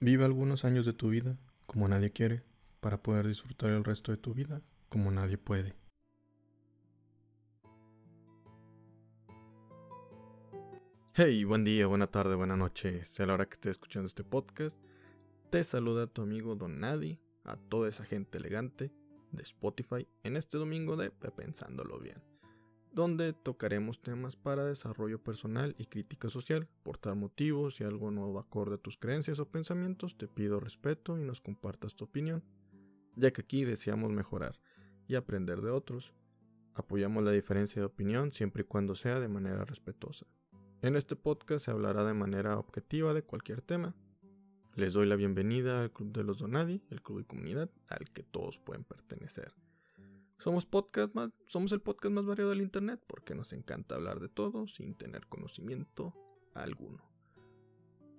Vive algunos años de tu vida como nadie quiere para poder disfrutar el resto de tu vida como nadie puede. Hey, buen día, buena tarde, buena noche, sea la hora que estés escuchando este podcast. Te saluda tu amigo Don Nadie, a toda esa gente elegante de Spotify en este domingo de Pensándolo Bien donde tocaremos temas para desarrollo personal y crítica social. Por tal motivo, si algo va acorde a tus creencias o pensamientos, te pido respeto y nos compartas tu opinión, ya que aquí deseamos mejorar y aprender de otros. Apoyamos la diferencia de opinión siempre y cuando sea de manera respetuosa. En este podcast se hablará de manera objetiva de cualquier tema. Les doy la bienvenida al Club de los Donadi, el club de comunidad al que todos pueden pertenecer. Somos, podcast más, somos el podcast más variado del Internet porque nos encanta hablar de todo sin tener conocimiento alguno.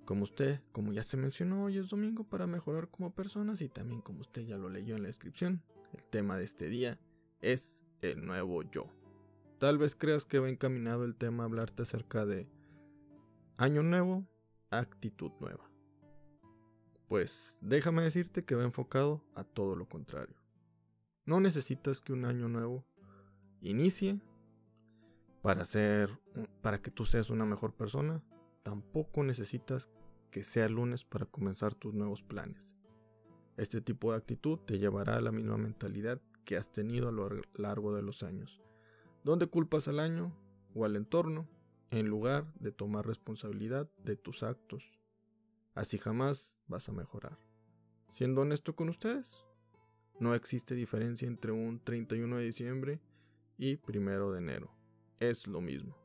Como usted, como ya se mencionó, hoy es domingo para mejorar como personas y también como usted ya lo leyó en la descripción, el tema de este día es el nuevo yo. Tal vez creas que va encaminado el tema a hablarte acerca de año nuevo, actitud nueva. Pues déjame decirte que va enfocado a todo lo contrario. No necesitas que un año nuevo inicie para ser para que tú seas una mejor persona. Tampoco necesitas que sea lunes para comenzar tus nuevos planes. Este tipo de actitud te llevará a la misma mentalidad que has tenido a lo largo de los años, donde culpas al año o al entorno en lugar de tomar responsabilidad de tus actos. Así jamás vas a mejorar. Siendo honesto con ustedes, no existe diferencia entre un 31 de diciembre y 1 de enero. Es lo mismo.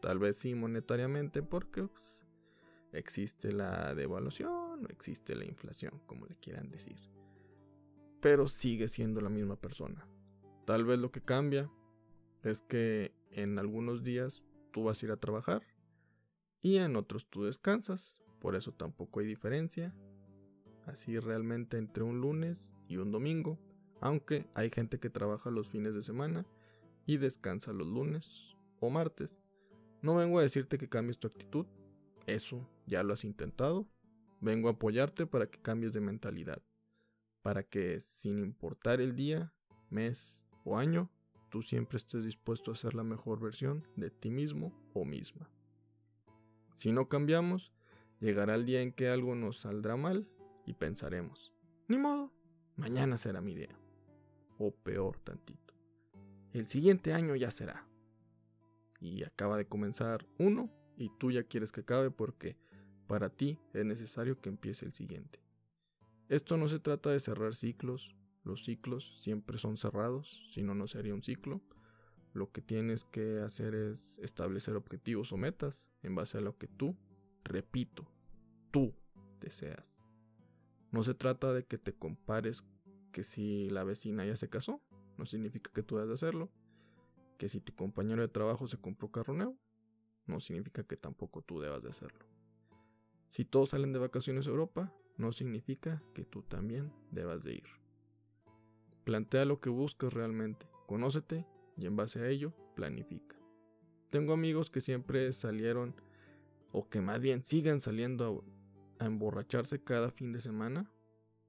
Tal vez sí monetariamente porque pues, existe la devaluación o existe la inflación, como le quieran decir. Pero sigue siendo la misma persona. Tal vez lo que cambia es que en algunos días tú vas a ir a trabajar y en otros tú descansas. Por eso tampoco hay diferencia. Así realmente entre un lunes y un domingo, aunque hay gente que trabaja los fines de semana y descansa los lunes o martes. No vengo a decirte que cambies tu actitud, eso ya lo has intentado. Vengo a apoyarte para que cambies de mentalidad, para que sin importar el día, mes o año, tú siempre estés dispuesto a ser la mejor versión de ti mismo o misma. Si no cambiamos, llegará el día en que algo nos saldrá mal y pensaremos, ni modo, Mañana será mi día. O peor tantito. El siguiente año ya será. Y acaba de comenzar uno y tú ya quieres que acabe porque para ti es necesario que empiece el siguiente. Esto no se trata de cerrar ciclos. Los ciclos siempre son cerrados, si no, no sería un ciclo. Lo que tienes que hacer es establecer objetivos o metas en base a lo que tú, repito, tú deseas. No se trata de que te compares que si la vecina ya se casó, no significa que tú debas de hacerlo. Que si tu compañero de trabajo se compró carro nuevo, no significa que tampoco tú debas de hacerlo. Si todos salen de vacaciones a Europa, no significa que tú también debas de ir. Plantea lo que buscas realmente, conócete y en base a ello planifica. Tengo amigos que siempre salieron o que más bien sigan saliendo a emborracharse cada fin de semana,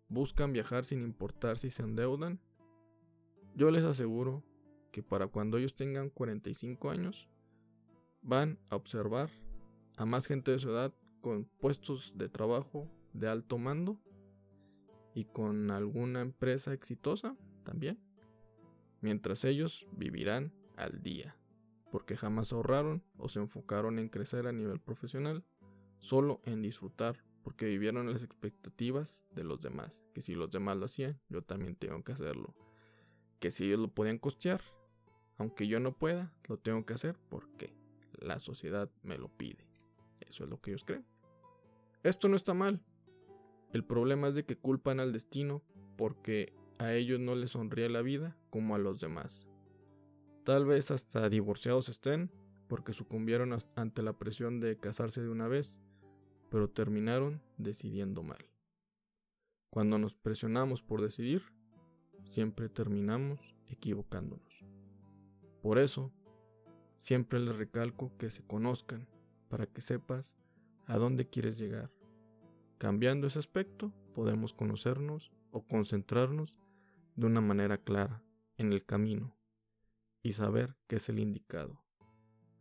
buscan viajar sin importar si se endeudan, yo les aseguro que para cuando ellos tengan 45 años, van a observar a más gente de su edad con puestos de trabajo de alto mando y con alguna empresa exitosa también, mientras ellos vivirán al día, porque jamás ahorraron o se enfocaron en crecer a nivel profesional, solo en disfrutar porque vivieron las expectativas de los demás, que si los demás lo hacían, yo también tengo que hacerlo, que si ellos lo podían costear, aunque yo no pueda, lo tengo que hacer porque la sociedad me lo pide. Eso es lo que ellos creen. Esto no está mal. El problema es de que culpan al destino porque a ellos no les sonríe la vida como a los demás. Tal vez hasta divorciados estén porque sucumbieron ante la presión de casarse de una vez pero terminaron decidiendo mal. Cuando nos presionamos por decidir, siempre terminamos equivocándonos. Por eso, siempre les recalco que se conozcan para que sepas a dónde quieres llegar, Cambiando ese aspecto, podemos conocernos o concentrarnos de una manera clara en el camino y saber qué es el indicado.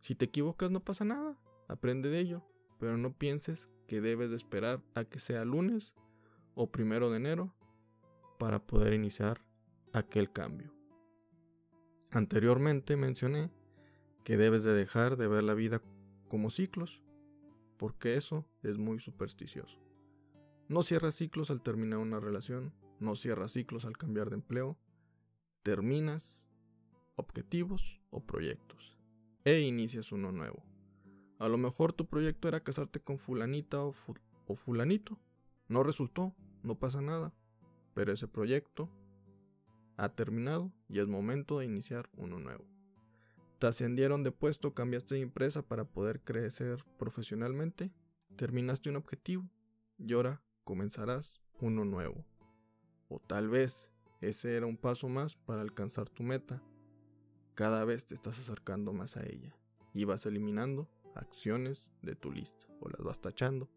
Si te equivocas no pasa nada, aprende de ello, pero no pienses que debes de esperar a que sea lunes o primero de enero para poder iniciar aquel cambio. Anteriormente mencioné que debes de dejar de ver la vida como ciclos, porque eso es muy supersticioso. No cierras ciclos al terminar una relación, no cierras ciclos al cambiar de empleo, terminas objetivos o proyectos e inicias uno nuevo. A lo mejor tu proyecto era casarte con fulanita o, fulanito. No resultó, no pasa nada. Pero ese proyecto ha terminado y es momento de iniciar uno nuevo. Te ascendieron de puesto, cambiaste de empresa para poder crecer profesionalmente, terminaste un objetivo y ahora comenzarás uno nuevo. O tal vez ese era un paso más para alcanzar tu meta. Cada vez te estás acercando más a ella y vas eliminando acciones de tu lista o las vas tachando.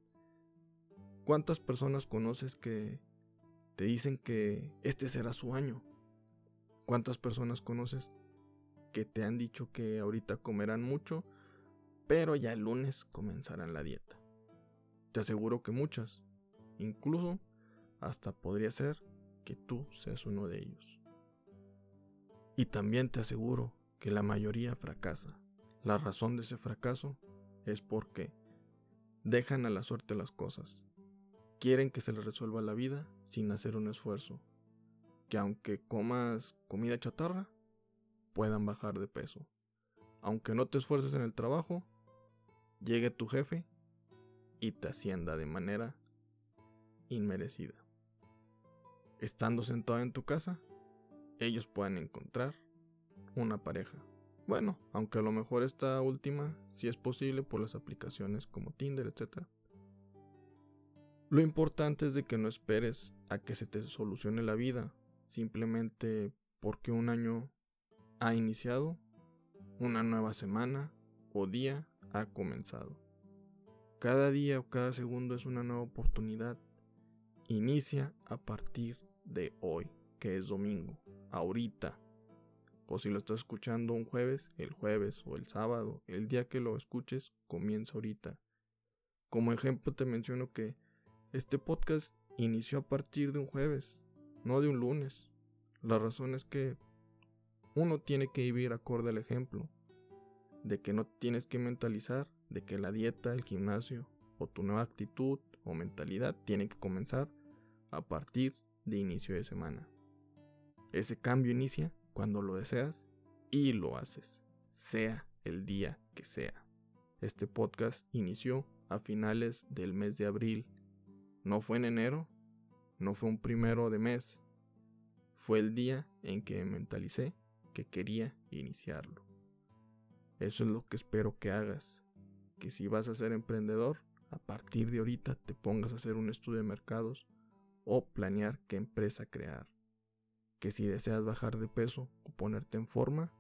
¿Cuántas personas conoces que te dicen que este será su año? ¿Cuántas personas conoces que te han dicho que ahorita comerán mucho, pero ya el lunes comenzarán la dieta? Te aseguro que muchas. Incluso hasta podría ser que tú seas uno de ellos. Y también te aseguro que la mayoría fracasa. La razón de ese fracaso es porque dejan a la suerte las cosas. Quieren que se les resuelva la vida sin hacer un esfuerzo. Que aunque comas comida chatarra, puedan bajar de peso. Aunque no te esfuerces en el trabajo, llegue tu jefe y te ascienda de manera inmerecida. Estando sentado en tu casa, ellos puedan encontrar una pareja. Bueno, aunque a lo mejor esta última si es posible por las aplicaciones como Tinder, etc. Lo importante es de que no esperes a que se te solucione la vida simplemente porque un año ha iniciado, una nueva semana o día ha comenzado. Cada día o cada segundo es una nueva oportunidad. Inicia a partir de hoy, que es domingo, ahorita. O si lo estás escuchando un jueves, el jueves o el sábado, el día que lo escuches, comienza ahorita. Como ejemplo te menciono que este podcast inició a partir de un jueves, no de un lunes. La razón es que uno tiene que vivir acorde al ejemplo, de que no tienes que mentalizar, de que la dieta, el gimnasio o tu nueva actitud o mentalidad tiene que comenzar a partir de inicio de semana. Ese cambio inicia cuando lo deseas y lo haces, sea el día que sea. Este podcast inició a finales del mes de abril. No fue en enero, no fue un primero de mes. Fue el día en que me mentalicé que quería iniciarlo. Eso es lo que espero que hagas. Que si vas a ser emprendedor, a partir de ahorita te pongas a hacer un estudio de mercados o planear qué empresa crear. Que si deseas bajar de peso o ponerte en forma,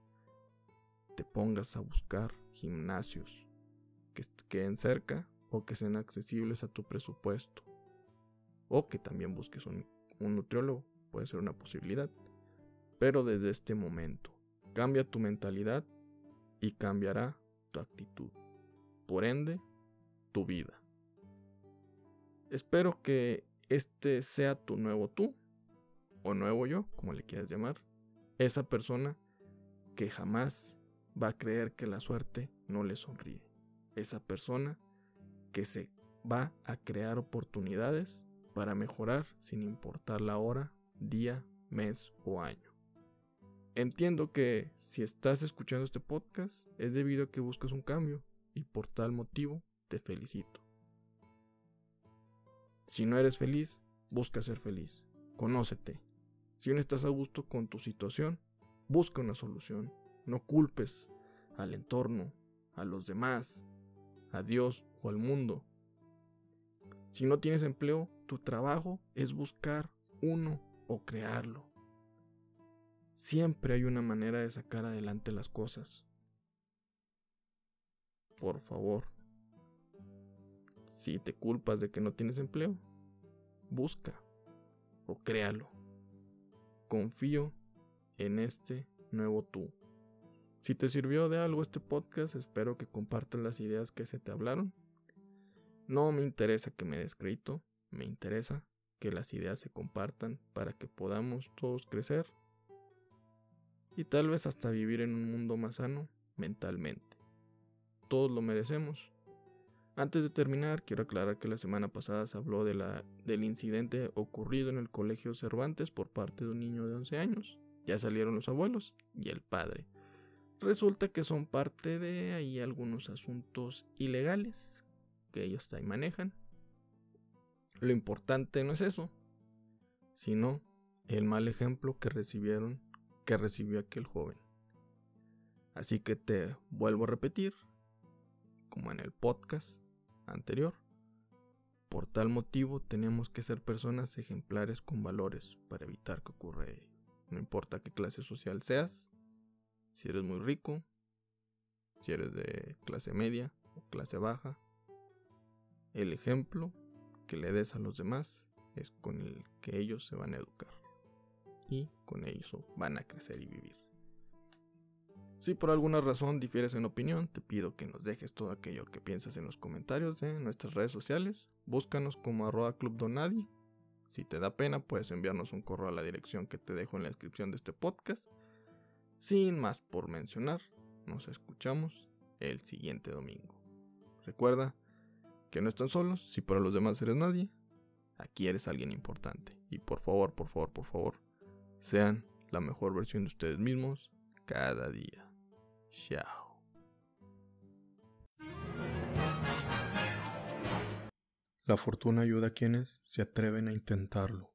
te pongas a buscar gimnasios que queden cerca o que sean accesibles a tu presupuesto. O que también busques un, un nutriólogo, puede ser una posibilidad. Pero desde este momento, cambia tu mentalidad y cambiará tu actitud. Por ende, tu vida. Espero que este sea tu nuevo tú, o nuevo yo, como le quieras llamar, esa persona que jamás va a creer que la suerte no le sonríe. Esa persona que se va a crear oportunidades para mejorar sin importar la hora, día, mes o año. Entiendo que si estás escuchando este podcast es debido a que buscas un cambio y por tal motivo te felicito. Si no eres feliz, busca ser feliz. Conócete. Si no estás a gusto con tu situación, busca una solución. No culpes al entorno, a los demás, a Dios o al mundo. Si no tienes empleo, tu trabajo es buscar uno o crearlo. Siempre hay una manera de sacar adelante las cosas. Por favor, si te culpas de que no tienes empleo, busca o créalo. Confío en este nuevo tú. Si te sirvió de algo este podcast, espero que compartas las ideas que se te hablaron. No me interesa que me des crédito, me interesa que las ideas se compartan para que podamos todos crecer y tal vez hasta vivir en un mundo más sano mentalmente. Todos lo merecemos. Antes de terminar, quiero aclarar que la semana pasada se habló del incidente ocurrido en el Colegio Cervantes por parte de un niño de 11 años. Ya salieron los abuelos y el padre. Resulta que son parte de ahí algunos asuntos ilegales que ellos ahí manejan. Lo importante no es eso, sino el mal ejemplo que recibieron, que recibió aquel joven. Así que te vuelvo a repetir, como en el podcast anterior. Por tal motivo tenemos que ser personas ejemplares con valores para evitar que ocurra. No importa qué clase social seas, si eres muy rico, si eres de clase media o clase baja, el ejemplo que le des a los demás es con el que ellos se van a educar y con eso van a crecer y vivir. Si por alguna razón difieres en opinión, te pido que nos dejes todo aquello que piensas en los comentarios de nuestras redes sociales. Búscanos como arroba clubdonadi. Si te da pena, puedes enviarnos un correo a la dirección que te dejo en la descripción de este podcast. Sin más por mencionar, nos escuchamos el siguiente domingo. Recuerda que no están solos, si para los demás eres nadie, aquí eres alguien importante. Y por favor, por favor, por favor, sean la mejor versión de ustedes mismos cada día. La fortuna ayuda a quienes se atreven a intentarlo.